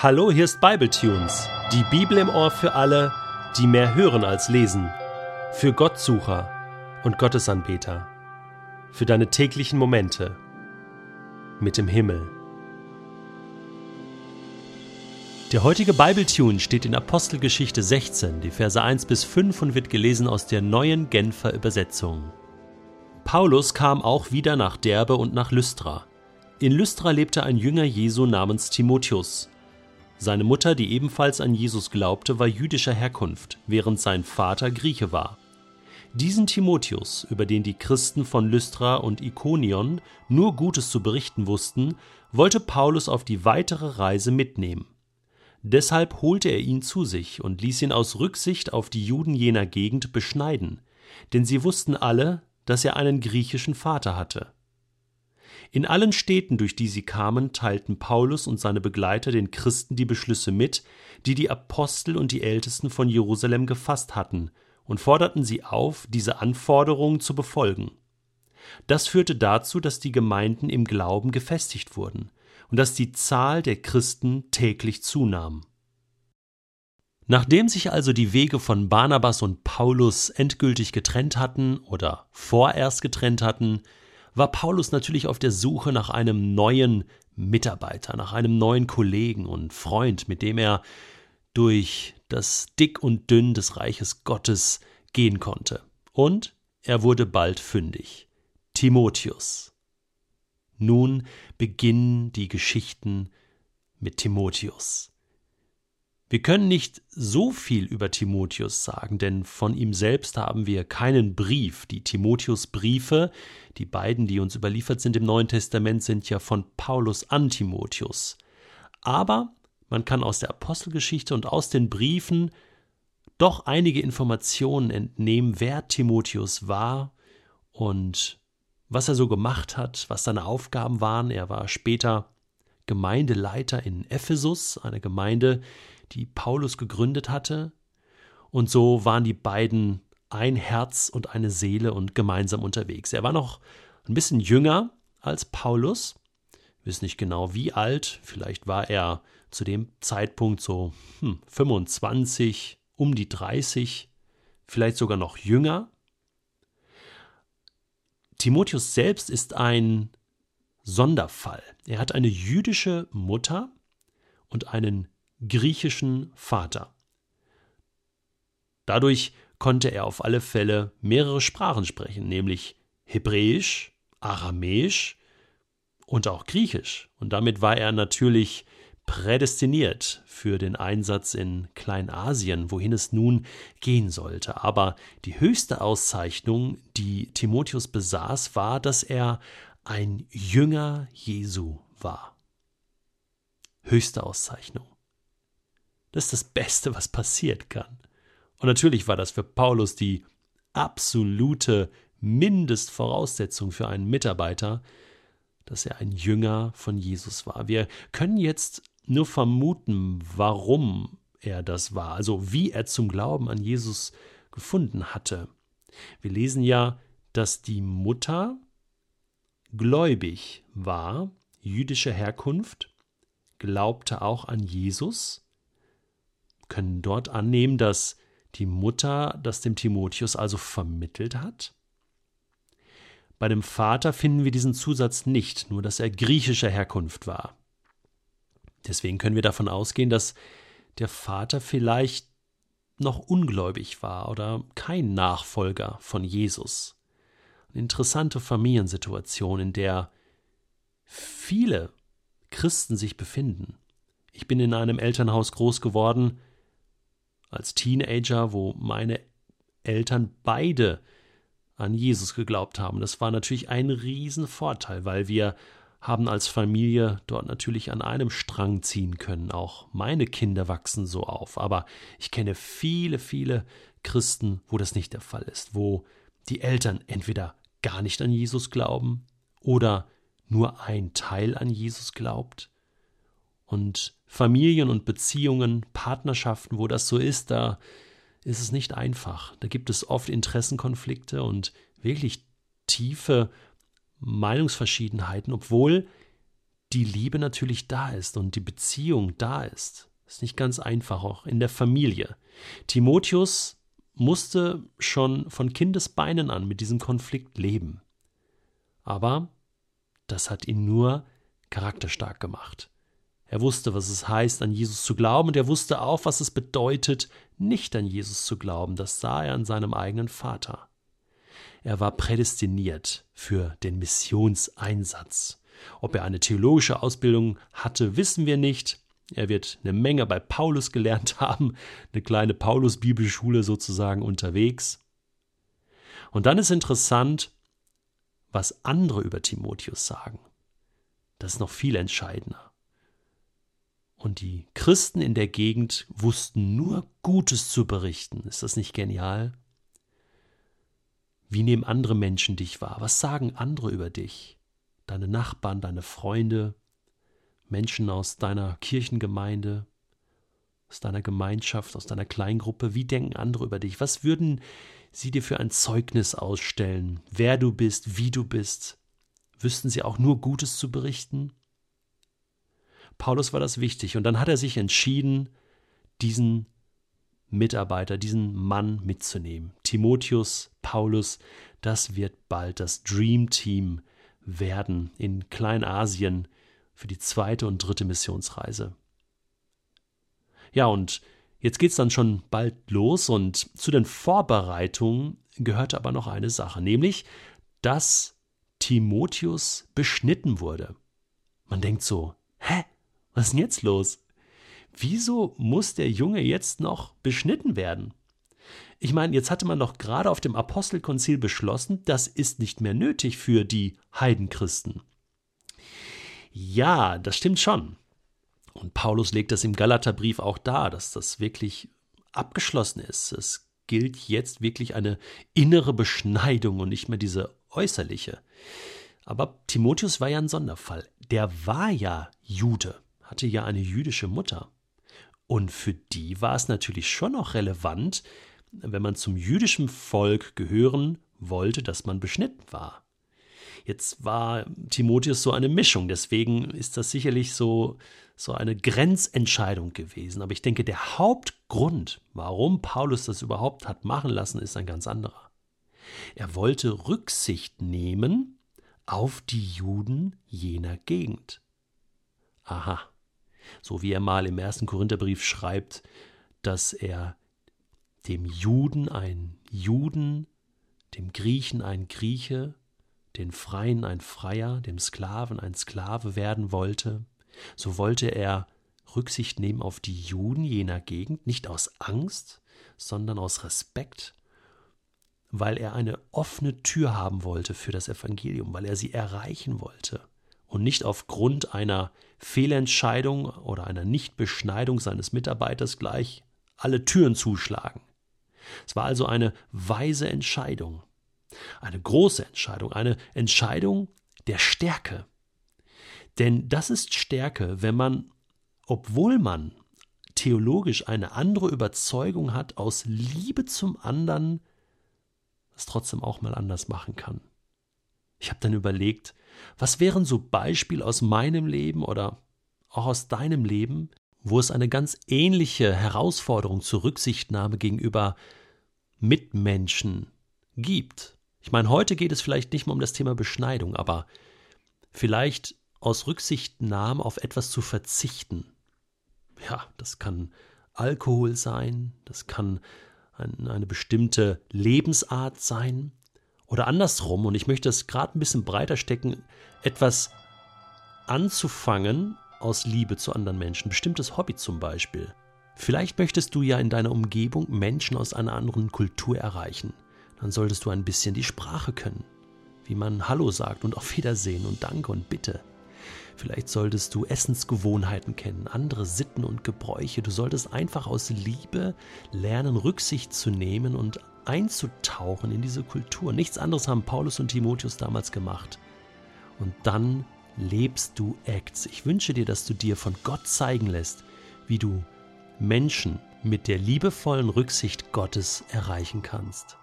Hallo, hier ist Bibletunes, die Bibel im Ohr für alle, die mehr hören als lesen, für Gottsucher und Gottesanbeter, für deine täglichen Momente mit dem Himmel. Der heutige Bibletune steht in Apostelgeschichte 16, die Verse 1 bis 5 und wird gelesen aus der neuen Genfer Übersetzung. Paulus kam auch wieder nach Derbe und nach Lystra. In Lystra lebte ein Jünger Jesu namens Timotheus. Seine Mutter, die ebenfalls an Jesus glaubte, war jüdischer Herkunft, während sein Vater Grieche war. Diesen Timotheus, über den die Christen von Lystra und Ikonion nur Gutes zu berichten wussten, wollte Paulus auf die weitere Reise mitnehmen. Deshalb holte er ihn zu sich und ließ ihn aus Rücksicht auf die Juden jener Gegend beschneiden, denn sie wussten alle, dass er einen griechischen Vater hatte. In allen Städten, durch die sie kamen, teilten Paulus und seine Begleiter den Christen die Beschlüsse mit, die die Apostel und die Ältesten von Jerusalem gefasst hatten, und forderten sie auf, diese Anforderungen zu befolgen. Das führte dazu, dass die Gemeinden im Glauben gefestigt wurden und dass die Zahl der Christen täglich zunahm. Nachdem sich also die Wege von Barnabas und Paulus endgültig getrennt hatten oder vorerst getrennt hatten, war Paulus natürlich auf der Suche nach einem neuen Mitarbeiter, nach einem neuen Kollegen und Freund, mit dem er durch das Dick und Dünn des Reiches Gottes gehen konnte. Und er wurde bald fündig. Timotheus. Nun beginnen die Geschichten mit Timotheus. Wir können nicht so viel über Timotheus sagen, denn von ihm selbst haben wir keinen Brief. Die Timotheus-Briefe, die beiden, die uns überliefert sind im Neuen Testament, sind ja von Paulus an Timotheus. Aber man kann aus der Apostelgeschichte und aus den Briefen doch einige Informationen entnehmen, wer Timotheus war und was er so gemacht hat, was seine Aufgaben waren. Er war später Gemeindeleiter in Ephesus, eine Gemeinde, die Paulus gegründet hatte. Und so waren die beiden ein Herz und eine Seele und gemeinsam unterwegs. Er war noch ein bisschen jünger als Paulus, wissen nicht genau wie alt, vielleicht war er zu dem Zeitpunkt so hm, 25, um die 30, vielleicht sogar noch jünger. Timotheus selbst ist ein Sonderfall. Er hat eine jüdische Mutter und einen griechischen Vater. Dadurch konnte er auf alle Fälle mehrere Sprachen sprechen, nämlich Hebräisch, Aramäisch und auch Griechisch. Und damit war er natürlich prädestiniert für den Einsatz in Kleinasien, wohin es nun gehen sollte. Aber die höchste Auszeichnung, die Timotheus besaß, war, dass er ein Jünger Jesu war. Höchste Auszeichnung. Das ist das Beste, was passieren kann. Und natürlich war das für Paulus die absolute Mindestvoraussetzung für einen Mitarbeiter, dass er ein Jünger von Jesus war. Wir können jetzt nur vermuten, warum er das war, also wie er zum Glauben an Jesus gefunden hatte. Wir lesen ja, dass die Mutter gläubig war, jüdischer Herkunft, glaubte auch an Jesus können dort annehmen, dass die Mutter das dem Timotheus also vermittelt hat? Bei dem Vater finden wir diesen Zusatz nicht, nur dass er griechischer Herkunft war. Deswegen können wir davon ausgehen, dass der Vater vielleicht noch ungläubig war oder kein Nachfolger von Jesus. Eine interessante Familiensituation, in der viele Christen sich befinden. Ich bin in einem Elternhaus groß geworden, als Teenager, wo meine Eltern beide an Jesus geglaubt haben. Das war natürlich ein Riesenvorteil, weil wir haben als Familie dort natürlich an einem Strang ziehen können. Auch meine Kinder wachsen so auf. Aber ich kenne viele, viele Christen, wo das nicht der Fall ist, wo die Eltern entweder gar nicht an Jesus glauben oder nur ein Teil an Jesus glaubt und Familien und Beziehungen, Partnerschaften, wo das so ist, da ist es nicht einfach. Da gibt es oft Interessenkonflikte und wirklich tiefe Meinungsverschiedenheiten, obwohl die Liebe natürlich da ist und die Beziehung da ist. Ist nicht ganz einfach, auch in der Familie. Timotheus musste schon von Kindesbeinen an mit diesem Konflikt leben. Aber das hat ihn nur charakterstark gemacht. Er wusste, was es heißt, an Jesus zu glauben, und er wusste auch, was es bedeutet, nicht an Jesus zu glauben. Das sah er an seinem eigenen Vater. Er war prädestiniert für den Missionseinsatz. Ob er eine theologische Ausbildung hatte, wissen wir nicht. Er wird eine Menge bei Paulus gelernt haben, eine kleine Paulus-Bibelschule sozusagen unterwegs. Und dann ist interessant, was andere über Timotheus sagen. Das ist noch viel entscheidender. Und die Christen in der Gegend wussten nur Gutes zu berichten. Ist das nicht genial? Wie nehmen andere Menschen dich wahr? Was sagen andere über dich? Deine Nachbarn, deine Freunde, Menschen aus deiner Kirchengemeinde, aus deiner Gemeinschaft, aus deiner Kleingruppe. Wie denken andere über dich? Was würden sie dir für ein Zeugnis ausstellen? Wer du bist, wie du bist? Wüssten sie auch nur Gutes zu berichten? Paulus war das wichtig und dann hat er sich entschieden, diesen Mitarbeiter, diesen Mann mitzunehmen. Timotheus, Paulus, das wird bald das Dream Team werden in Kleinasien für die zweite und dritte Missionsreise. Ja, und jetzt geht's dann schon bald los und zu den Vorbereitungen gehörte aber noch eine Sache, nämlich, dass Timotheus beschnitten wurde. Man denkt so, hä? Was ist denn jetzt los? Wieso muss der Junge jetzt noch beschnitten werden? Ich meine, jetzt hatte man doch gerade auf dem Apostelkonzil beschlossen, das ist nicht mehr nötig für die Heidenchristen. Ja, das stimmt schon. Und Paulus legt das im Galaterbrief auch dar, dass das wirklich abgeschlossen ist. Es gilt jetzt wirklich eine innere Beschneidung und nicht mehr diese äußerliche. Aber Timotheus war ja ein Sonderfall. Der war ja Jude hatte ja eine jüdische Mutter. Und für die war es natürlich schon noch relevant, wenn man zum jüdischen Volk gehören wollte, dass man beschnitten war. Jetzt war Timotheus so eine Mischung, deswegen ist das sicherlich so, so eine Grenzentscheidung gewesen. Aber ich denke, der Hauptgrund, warum Paulus das überhaupt hat machen lassen, ist ein ganz anderer. Er wollte Rücksicht nehmen auf die Juden jener Gegend. Aha, so wie er mal im ersten Korintherbrief schreibt, dass er dem Juden ein Juden, dem Griechen ein Grieche, den Freien ein Freier, dem Sklaven ein Sklave werden wollte, so wollte er Rücksicht nehmen auf die Juden jener Gegend, nicht aus Angst, sondern aus Respekt, weil er eine offene Tür haben wollte für das Evangelium, weil er sie erreichen wollte und nicht aufgrund einer Fehlentscheidung oder einer Nichtbeschneidung seines Mitarbeiters gleich alle Türen zuschlagen. Es war also eine weise Entscheidung, eine große Entscheidung, eine Entscheidung der Stärke. Denn das ist Stärke, wenn man, obwohl man theologisch eine andere Überzeugung hat, aus Liebe zum anderen es trotzdem auch mal anders machen kann. Ich habe dann überlegt, was wären so Beispiele aus meinem Leben oder auch aus deinem Leben, wo es eine ganz ähnliche Herausforderung zur Rücksichtnahme gegenüber Mitmenschen gibt? Ich meine, heute geht es vielleicht nicht mehr um das Thema Beschneidung, aber vielleicht aus Rücksichtnahme auf etwas zu verzichten. Ja, das kann Alkohol sein, das kann eine bestimmte Lebensart sein, oder andersrum, und ich möchte es gerade ein bisschen breiter stecken, etwas anzufangen aus Liebe zu anderen Menschen, bestimmtes Hobby zum Beispiel. Vielleicht möchtest du ja in deiner Umgebung Menschen aus einer anderen Kultur erreichen. Dann solltest du ein bisschen die Sprache können, wie man Hallo sagt und auf Wiedersehen und Danke und Bitte. Vielleicht solltest du Essensgewohnheiten kennen, andere Sitten und Gebräuche. Du solltest einfach aus Liebe lernen, Rücksicht zu nehmen und einzutauchen in diese Kultur. Nichts anderes haben Paulus und Timotheus damals gemacht. Und dann lebst du Acts. Ich wünsche dir, dass du dir von Gott zeigen lässt, wie du Menschen mit der liebevollen Rücksicht Gottes erreichen kannst.